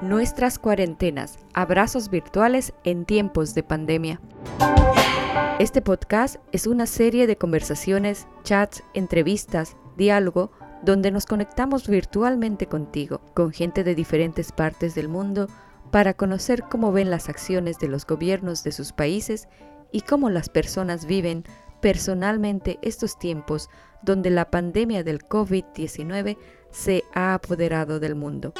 Nuestras cuarentenas, abrazos virtuales en tiempos de pandemia. Este podcast es una serie de conversaciones, chats, entrevistas, diálogo, donde nos conectamos virtualmente contigo, con gente de diferentes partes del mundo, para conocer cómo ven las acciones de los gobiernos de sus países y cómo las personas viven personalmente estos tiempos donde la pandemia del COVID-19 se ha apoderado del mundo.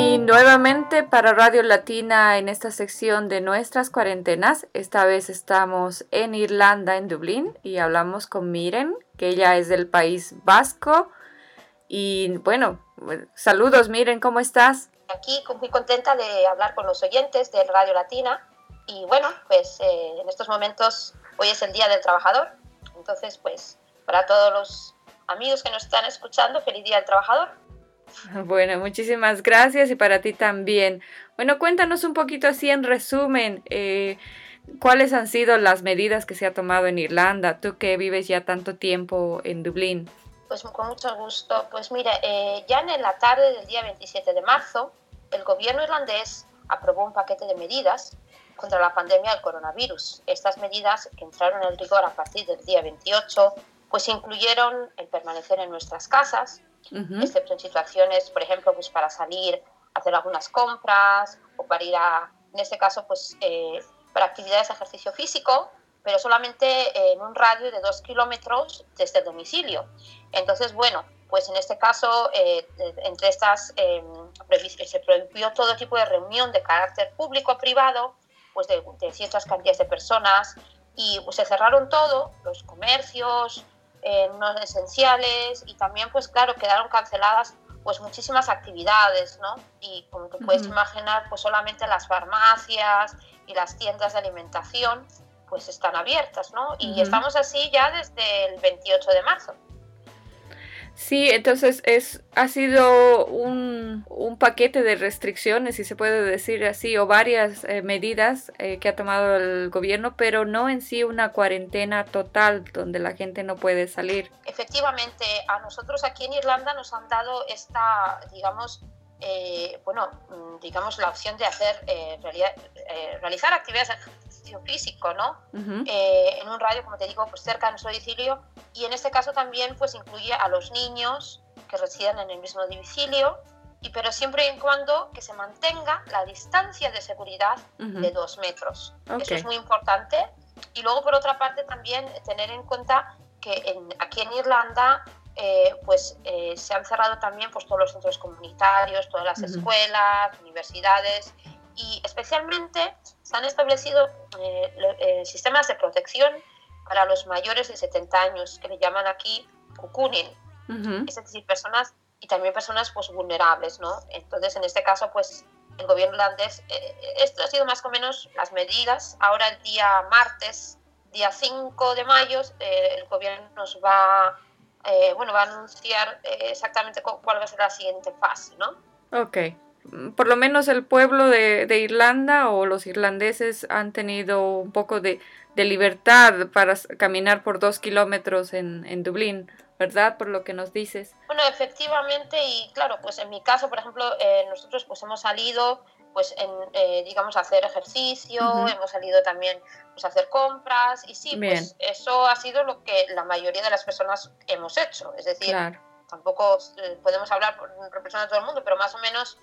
Y nuevamente para Radio Latina en esta sección de nuestras cuarentenas, esta vez estamos en Irlanda, en Dublín, y hablamos con Miren, que ella es del país vasco. Y bueno, saludos Miren, ¿cómo estás? Aquí muy contenta de hablar con los oyentes de Radio Latina. Y bueno, pues eh, en estos momentos hoy es el Día del Trabajador. Entonces, pues para todos los amigos que nos están escuchando, feliz Día del Trabajador. Bueno, muchísimas gracias y para ti también. Bueno, cuéntanos un poquito así en resumen, eh, ¿cuáles han sido las medidas que se ha tomado en Irlanda? Tú que vives ya tanto tiempo en Dublín. Pues con mucho gusto. Pues mira, eh, ya en la tarde del día 27 de marzo, el gobierno irlandés aprobó un paquete de medidas contra la pandemia del coronavirus. Estas medidas, que entraron en rigor a partir del día 28, pues incluyeron el permanecer en nuestras casas, excepto en situaciones, por ejemplo, pues para salir a hacer algunas compras o para ir a, en este caso, pues eh, para actividades de ejercicio físico, pero solamente en un radio de dos kilómetros desde el domicilio. Entonces, bueno, pues en este caso, eh, entre estas, eh, se prohibió todo tipo de reunión de carácter público o privado, pues de, de ciertas cantidades de personas, y pues, se cerraron todo, los comercios, eh, no esenciales y también pues claro quedaron canceladas pues muchísimas actividades, ¿no? Y como te puedes imaginar, pues solamente las farmacias y las tiendas de alimentación pues están abiertas, ¿no? Y estamos así ya desde el 28 de marzo. Sí, entonces es, ha sido un, paquete de restricciones, si se puede decir así, o varias eh, medidas eh, que ha tomado el gobierno, pero no en sí una cuarentena total donde la gente no puede salir. Efectivamente, a nosotros aquí en Irlanda nos han dado esta, digamos, eh, bueno, mm, digamos la opción de hacer, realizar actividades físico, ¿no? Eh, en un radio, como te digo, pues cerca de nuestro domicilio. Y en este caso también pues incluye a los niños que residen en el mismo domicilio. Y pero siempre y cuando que se mantenga la distancia de seguridad de dos metros. Eso es muy importante. Y luego, por otra parte, también tener en cuenta que aquí en Irlanda eh, pues eh, se han cerrado también pues, todos los centros comunitarios, todas las escuelas, universidades y especialmente se han establecido eh, eh, sistemas de protección para los mayores de 70 años, que le llaman aquí cucunin, es decir, personas y también personas pues, vulnerables, ¿no? Entonces, en este caso, pues el gobierno holandés, eh, esto ha sido más o menos las medidas. Ahora el día martes, día 5 de mayo, el gobierno nos va, bueno, va a anunciar exactamente cuál va a ser la siguiente fase, ¿no? Ok por lo menos el pueblo de, Irlanda o los irlandeses han tenido un poco de, libertad para caminar por dos kilómetros en, Dublín, ¿verdad? Por lo que nos dices. Bueno, efectivamente, y claro, pues en mi caso, por ejemplo, eh, nosotros pues hemos salido pues en, eh, digamos, a hacer ejercicio, hemos salido también pues, a hacer compras y sí, pues eso ha sido lo que la mayoría de las personas hemos hecho. Es decir, tampoco eh, podemos hablar por representar a todo el mundo, pero más o menos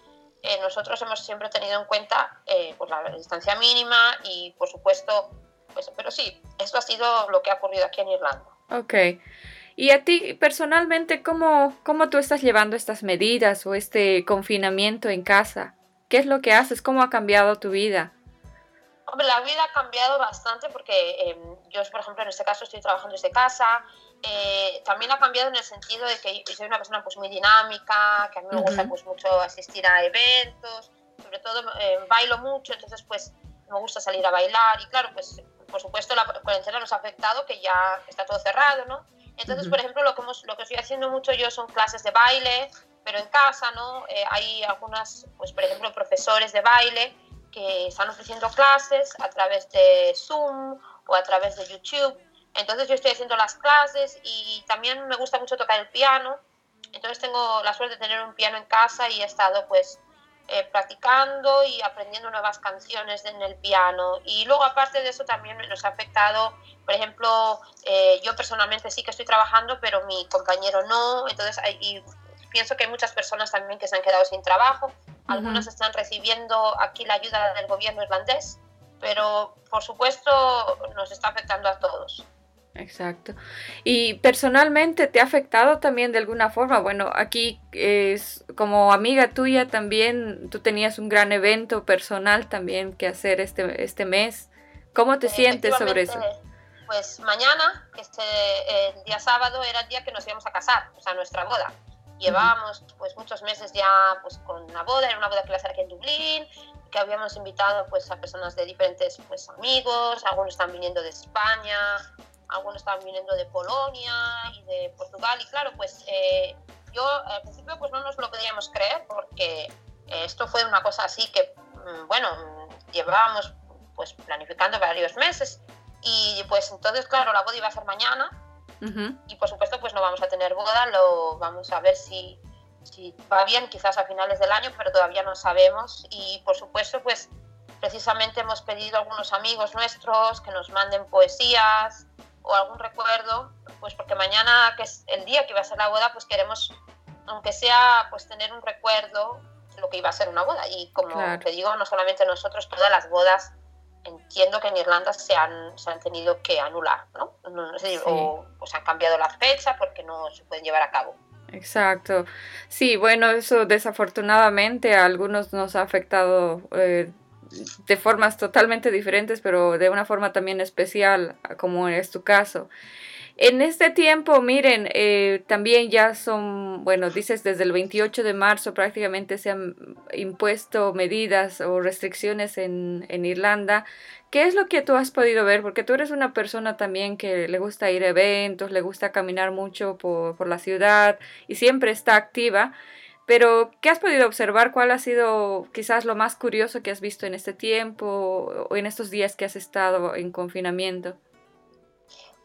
eh, nosotros hemos siempre tenido en cuenta eh, pues la distancia mínima y, por supuesto, pues, pero sí, esto ha sido lo que ha ocurrido aquí en Irlanda. Ok. Y a ti personalmente, ¿cómo, ¿cómo tú estás llevando estas medidas o este confinamiento en casa? ¿Qué es lo que haces? ¿Cómo ha cambiado tu vida? Hombre, la vida ha cambiado bastante porque em, yo, por ejemplo, en este caso estoy trabajando desde casa. Eh, también ha cambiado en el sentido de que soy una persona pues, muy dinámica, que a mí me gusta pues, mucho asistir a eventos, sobre todo eh, bailo mucho, entonces pues me gusta salir a bailar y claro, pues por supuesto la cuarentena nos ha afectado, que ya está todo cerrado, ¿no? Entonces, por ejemplo, lo que, lo que estoy haciendo mucho yo son clases de baile, pero en casa, ¿no? Eh, hay algunas, pues por ejemplo, profesores de baile que están ofreciendo clases a través de Zoom o a través de YouTube. Entonces yo estoy haciendo las clases y también me gusta mucho tocar el piano. Entonces tengo la suerte de tener un piano en casa y he estado pues eh, practicando y aprendiendo nuevas canciones en el piano. Y luego, aparte de eso, también nos ha afectado, por ejemplo, eh, yo personalmente sí que estoy trabajando, pero mi compañero no. Entonces, y pienso que hay muchas personas también que se han quedado sin trabajo. Algunas están recibiendo aquí la ayuda del gobierno irlandés, pero por supuesto nos está afectando a todos. Exacto. ¿Y personalmente te ha afectado también de alguna forma? Bueno, aquí es como amiga tuya también, tú tenías un gran evento personal también que hacer este, este mes. ¿Cómo te sientes sobre eso? Pues mañana, este, el día sábado, era el día que nos íbamos a casar, o sea, nuestra boda. Llevábamos pues muchos meses ya pues con la boda, era una boda que iba a ser aquí en Dublín, que habíamos invitado pues a personas de diferentes pues amigos, algunos están viniendo de España, algunos estaban viniendo de Polonia y de Portugal y claro, pues eh, yo al principio pues no nos lo podíamos creer porque eh, esto fue una cosa así que, mm, bueno, llevábamos pues planificando varios meses y pues entonces claro, la boda iba a ser mañana y por supuesto pues no vamos a tener boda, lo vamos a ver si, si va bien quizás a finales del año, pero todavía no sabemos y por supuesto pues precisamente hemos pedido a algunos amigos nuestros que nos manden poesías, o algún recuerdo, pues porque mañana, que es el día que va a ser la boda, pues queremos, aunque sea, pues tener un recuerdo de lo que iba a ser una boda. Y como te digo, no solamente nosotros, todas las bodas, entiendo que en Irlanda se han, se han tenido que anular, ¿no? no, sé, O pues han cambiado la fecha porque no se pueden llevar a cabo. Exacto. Sí, bueno, eso desafortunadamente a algunos nos ha afectado eh, de formas totalmente diferentes, pero de una forma también especial, como es tu caso. En este tiempo, miren, eh, también ya son, bueno, dices desde el 28 de marzo prácticamente se han impuesto medidas o restricciones en, en Irlanda. ¿Qué es lo que tú has podido ver? Porque tú eres una persona también que le gusta ir a eventos, le gusta caminar mucho por, por la ciudad y siempre está activa. Pero, ¿qué has podido observar? ¿Cuál ha sido quizás lo más curioso que has visto en este tiempo o en estos días que has estado en confinamiento?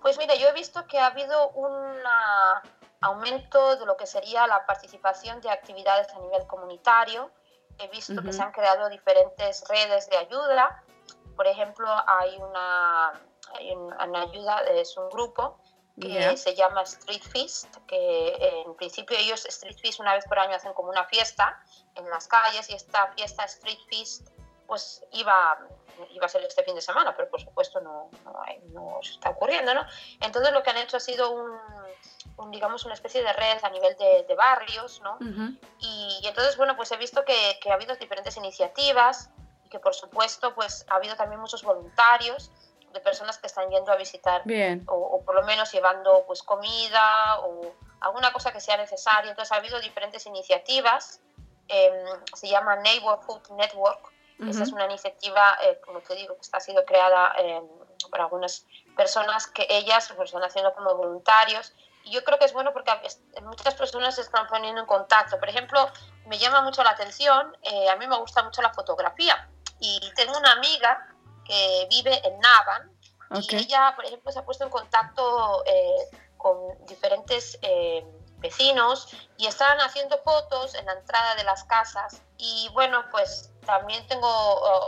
Pues mira, yo he visto que ha habido un aumento de lo que sería la participación de actividades a nivel comunitario. He visto que se han creado diferentes redes de ayuda. Por ejemplo, hay una, hay una ayuda, es un grupo que se llama Street Feast, que en principio ellos Street Feast una vez por año hacen como una fiesta en las calles y esta fiesta Street Feast pues iba, iba a ser este fin de semana, pero por supuesto no, no, se está ocurriendo, ¿no? Entonces lo que han hecho ha sido un, digamos, una especie de red a nivel de, barrios, ¿no? y, entonces, bueno, pues he visto que, que ha habido diferentes iniciativas y que por supuesto pues ha habido también muchos voluntarios de personas que están yendo a visitar O, por lo menos llevando pues comida o alguna cosa que sea necesaria. Entonces ha habido diferentes iniciativas, em, se llama Neighborhood Network, esa es una iniciativa, eh, como te digo, que está siendo creada em, por algunas personas que ellas pues, están haciendo como voluntarios. Y yo creo que es bueno porque muchas personas se están poniendo en contacto. Por ejemplo, me llama mucho la atención, eh, a mí me gusta mucho la fotografía y tengo una amiga que vive en Navan. Y ella, por ejemplo, se ha puesto en contacto eh, con diferentes eh, vecinos y están haciendo fotos en la entrada de las casas. Y bueno, pues también tengo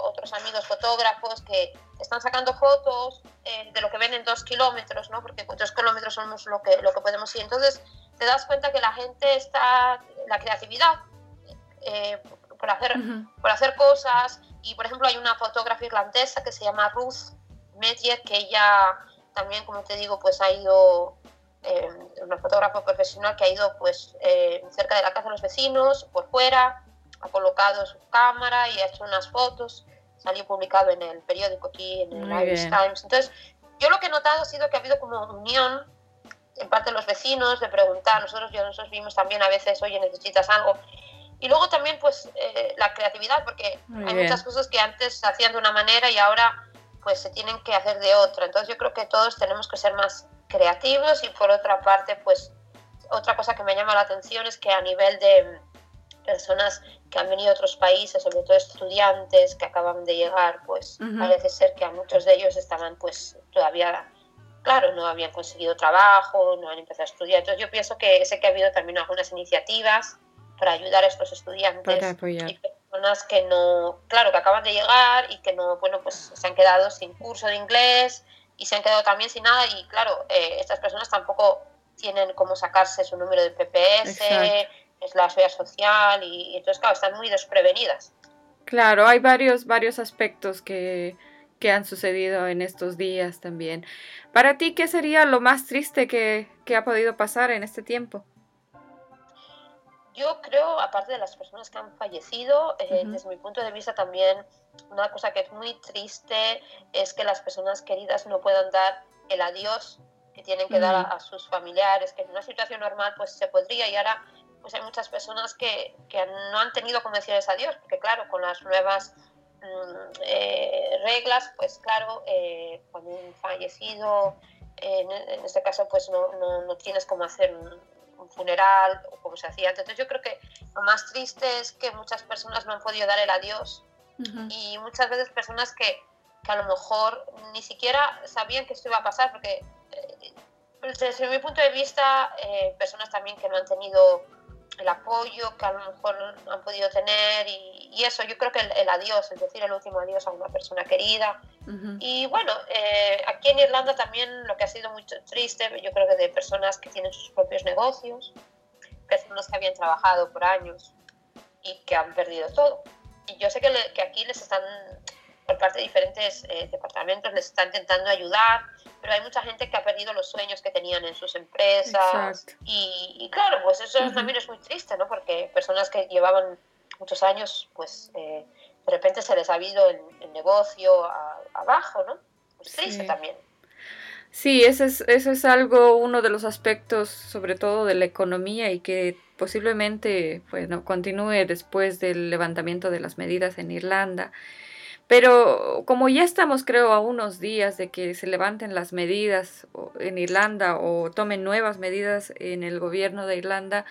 otros amigos fotógrafos que están sacando fotos eh, de lo que ven en dos kilómetros, ¿no? Porque dos kilómetros somos lo que, lo que podemos ir. Entonces, te das cuenta que la gente está, la creatividad, por, hacer, por hacer cosas, y por ejemplo hay una fotógrafa irlandesa que se llama Ruth Medier, que ella también, como te digo, pues ha ido, eh, una fotógrafa profesional que ha ido pues eh, cerca de la casa de los vecinos, por fuera, ha colocado su cámara y ha hecho unas fotos, salió publicado en el periódico aquí, en el Irish Times. Entonces, yo lo que he notado ha sido que ha habido como unión en parte de los vecinos, de preguntar, nosotros, yo, nosotros vimos también a veces, oye, necesitas algo, y luego también pues eh, la creatividad, porque hay muchas cosas que antes se hacían de una manera y ahora pues se tienen que hacer de otra. Entonces yo creo que todos tenemos que ser más creativos y por otra parte pues otra cosa que me llama la atención es que a nivel de, personas que han venido de otros países, sobre todo estudiantes que acaban de llegar, pues parece ser que a muchos de ellos estaban pues todavía, claro, no habían conseguido trabajo, no han empezado a estudiar. Entonces yo pienso que sé que ha habido también algunas iniciativas para ayudar a estos estudiantes y personas que no, claro, que acaban de llegar y que no, bueno, pues se han quedado sin curso de inglés y se han quedado también sin nada y claro, eh, estas personas tampoco tienen cómo sacarse su número de PPS, es la seguridad social y, entonces, claro, están muy desprevenidas. Claro, hay varios, varios aspectos que, que han sucedido en estos días también. Para ti, ¿qué sería lo más triste que, que ha podido pasar en este tiempo? Yo creo, aparte de las personas que han fallecido, eh, desde mi punto de vista también, una cosa que es muy triste es que las personas queridas no puedan dar el adiós que tienen que dar a, sus familiares, que en una situación normal pues se podría. Y ahora pues hay muchas personas que, que no han tenido como decirles adiós, porque claro, con las nuevas mm, eh, reglas, pues claro, eh, cuando un fallecido, en, este caso pues no, no, no tienes cómo hacer un, un funeral o como se hacía antes. Entonces yo creo que lo más triste es que muchas personas no han podido dar el adiós y muchas veces personas que, que, a lo mejor ni siquiera sabían que esto iba a pasar porque eh, desde mi punto de vista eh, personas también que no han tenido el apoyo que a lo mejor han podido tener y, eso, yo creo que el, adiós, es decir, el último adiós a una persona querida. Y bueno, eh, aquí en Irlanda también lo que ha sido muy triste, yo creo que de personas que tienen sus propios negocios, personas que habían trabajado por años y que han perdido todo. Y yo sé que, que aquí les están por parte de diferentes eh, departamentos les está intentando ayudar, pero hay mucha gente que ha perdido los sueños que tenían en sus empresas. Y, claro, pues eso también es muy triste, ¿no? Porque personas que llevaban muchos años, pues eh, de repente se les ha habido el, negocio abajo, ¿no? Es triste también. Sí, eso es, eso es algo, uno de los aspectos, sobre todo de la economía y que posiblemente pues, no, continúe después del levantamiento de las medidas en Irlanda. Pero como ya estamos, creo, a unos días de que se levanten las medidas en Irlanda o tomen nuevas medidas en el gobierno de Irlanda,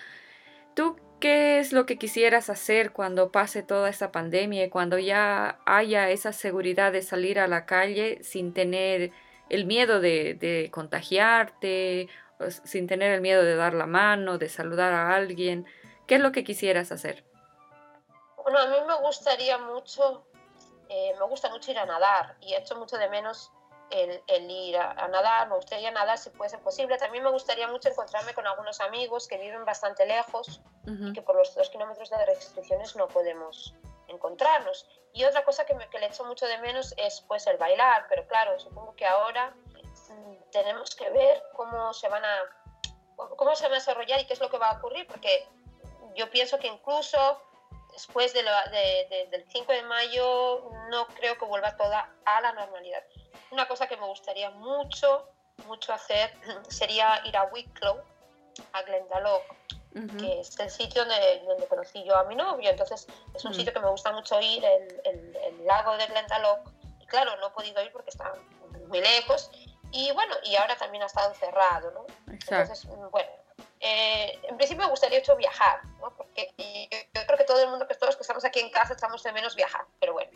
¿tú qué es lo que quisieras hacer cuando pase toda esta pandemia y cuando ya haya esa seguridad de salir a la calle sin tener el miedo de, de contagiarte, sin tener el miedo de dar la mano, de saludar a alguien? ¿Qué es lo que quisieras hacer? Bueno, a mí me gustaría mucho eh, me gusta mucho ir a nadar y he hecho mucho de menos el, ir a, nadar, me gustaría nadar si puede ser posible. También me gustaría mucho encontrarme con algunos amigos que viven bastante lejos y que por los dos kilómetros de restricciones no podemos encontrarnos. Y otra cosa que, me, que le echo mucho de menos es pues el bailar, pero claro, supongo que ahora mm, tenemos que ver cómo se van a cómo se va a desarrollar y qué es lo que va a ocurrir, porque yo pienso que incluso después de del 5 de mayo no creo que vuelva toda a la normalidad. Una cosa que me gustaría mucho, mucho hacer sería ir a Wicklow, a Glendalough, que es el sitio donde, donde, conocí yo a mi novio. Entonces es un sitio que me gusta mucho ir, el, el, lago de Glendalough. Y claro, no he podido ir porque está muy lejos. Y bueno, y ahora también ha estado cerrado, ¿no? Entonces, bueno, eh, en principio me gustaría mucho viajar, ¿no? porque yo, creo que todo el mundo, que todos que estamos aquí en casa, estamos de menos viajar, pero bueno.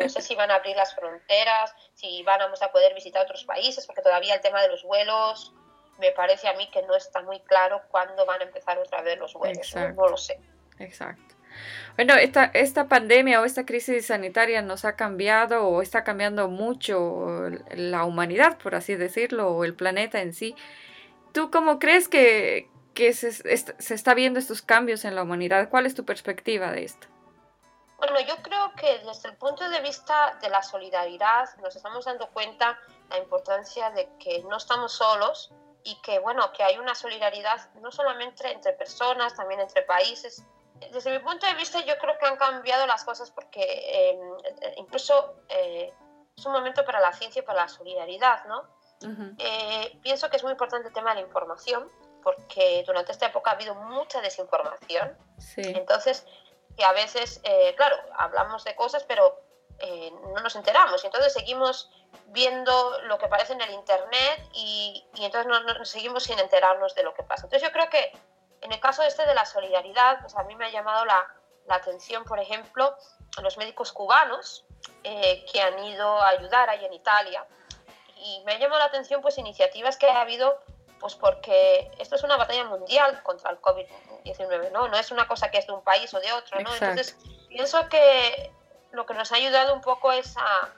No sé si van a abrir las fronteras, si vamos a poder visitar otros países, porque todavía el tema de los vuelos me parece a mí que no está muy claro cuándo van a empezar otra vez los vuelos. ¿no? lo sé. Exacto. Bueno, esta, esta pandemia o esta crisis sanitaria nos ha cambiado o está cambiando mucho la humanidad, por así decirlo, o el planeta en sí. ¿Tú cómo crees que, se, se, está viendo estos cambios en la humanidad? ¿Cuál es tu perspectiva de esto? Bueno, yo creo que desde el punto de vista de la solidaridad nos estamos dando cuenta la importancia de que no estamos solos y que, bueno, que hay una solidaridad no solamente entre personas, también entre países. Desde mi punto de vista yo creo que han cambiado las cosas porque em, incluso eh, es un momento para la ciencia y para la solidaridad, ¿no? Eh, pienso que es muy importante el tema de la información, porque durante esta época ha habido mucha desinformación. Entonces, que a veces, eh, claro, hablamos de cosas, pero eh, no nos enteramos. Entonces seguimos viendo lo que aparece en el Internet y, y entonces no, seguimos sin enterarnos de lo que pasa. Entonces yo creo que En el caso este de la solidaridad, pues a mí me ha llamado la, la atención, por ejemplo, los médicos cubanos eh, que han ido a ayudar ahí en Italia. Y me ha llamado la atención pues iniciativas que ha habido, pues porque esto es una batalla mundial contra el COVID-19, ¿no? No es una cosa que es de un país o de otro, ¿no? Entonces, pienso que lo que nos ha ayudado un poco es a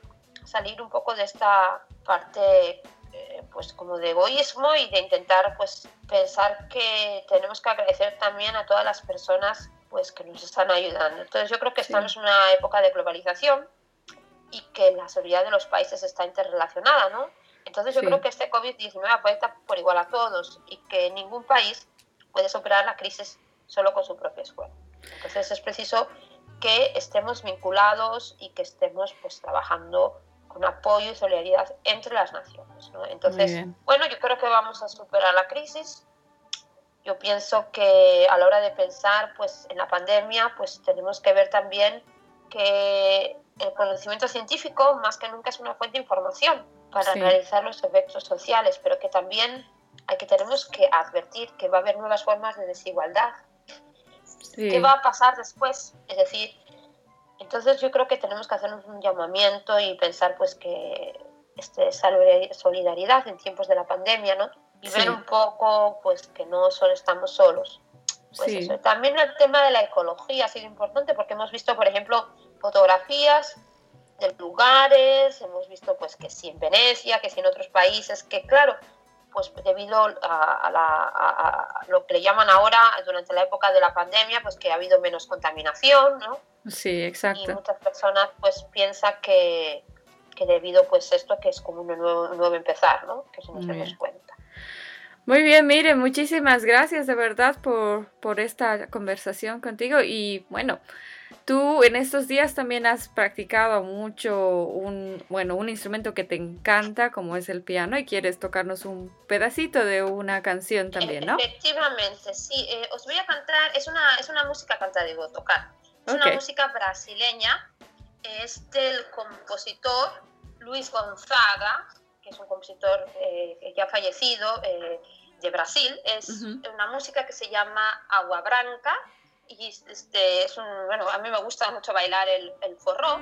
salir un poco de esta parte eh, pues como de egoísmo y de intentar pues pensar que tenemos que agradecer también a todas las personas pues que nos están ayudando. Entonces yo creo que estamos en una época de globalización y que la seguridad de los países está interrelacionada, ¿no? Entonces yo creo que este COVID-19 afecta por igual a todos y que ningún país puede superar la crisis solo con su propio esfuerzo. Entonces es preciso que estemos vinculados y que estemos pues trabajando con apoyo y solidaridad entre las naciones. ¿no? Entonces, bueno, yo creo que vamos a superar la crisis. Yo pienso que a la hora de pensar pues, en la pandemia, pues tenemos que ver también que el conocimiento científico más que nunca es una fuente de información para analizar los efectos sociales, pero que también hay que tenemos que advertir que va a haber nuevas formas de desigualdad. ¿Qué va a pasar después? Es decir, entonces yo creo que tenemos que hacernos un llamamiento y pensar pues que este, solidaridad en tiempos de la pandemia, ¿no? Y ver un poco pues que no solo estamos solos. Pues También el tema de la ecología ha sido importante porque hemos visto, por ejemplo, fotografías de lugares, hemos visto pues que sí en Venecia, que sí en otros países, que claro, pues debido a, lo que le llaman ahora, durante la época de la pandemia, pues que ha habido menos contaminación, ¿no? Sí, exacto. Y muchas personas pues piensan que, que debido pues esto que es como un nuevo, nuevo empezar, ¿no? Que se nos damos cuenta. Muy bien, mire, muchísimas gracias de verdad por, por esta conversación contigo y bueno, Tú en estos días también has practicado mucho un, bueno, un instrumento que te encanta, como es el piano, y quieres tocarnos un pedacito de una canción también, ¿no? Efectivamente, sí. Eh, os voy a cantar, es una, es una música cantada, digo, tocar. Es una música brasileña, es del compositor Luis Gonzaga, que es un compositor eh, que ha fallecido eh, de Brasil. Es una música que se llama Agua Branca y este, es un, bueno, a mí me gusta mucho bailar el, el forró.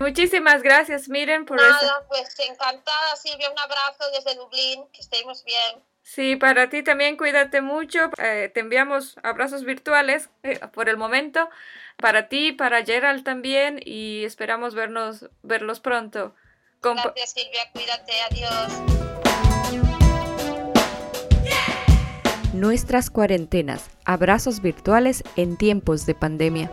Muchísimas gracias, Miren, por Nada, pues encantada, Silvia, un abrazo desde Dublín, que estemos bien. Sí, para ti también cuídate mucho. Eh, te enviamos abrazos virtuales eh, por el momento. Para ti, para Gerald también y esperamos vernos, verlos pronto. Gracias Silvia, cuídate, adiós. Nuestras cuarentenas, abrazos virtuales en tiempos de pandemia.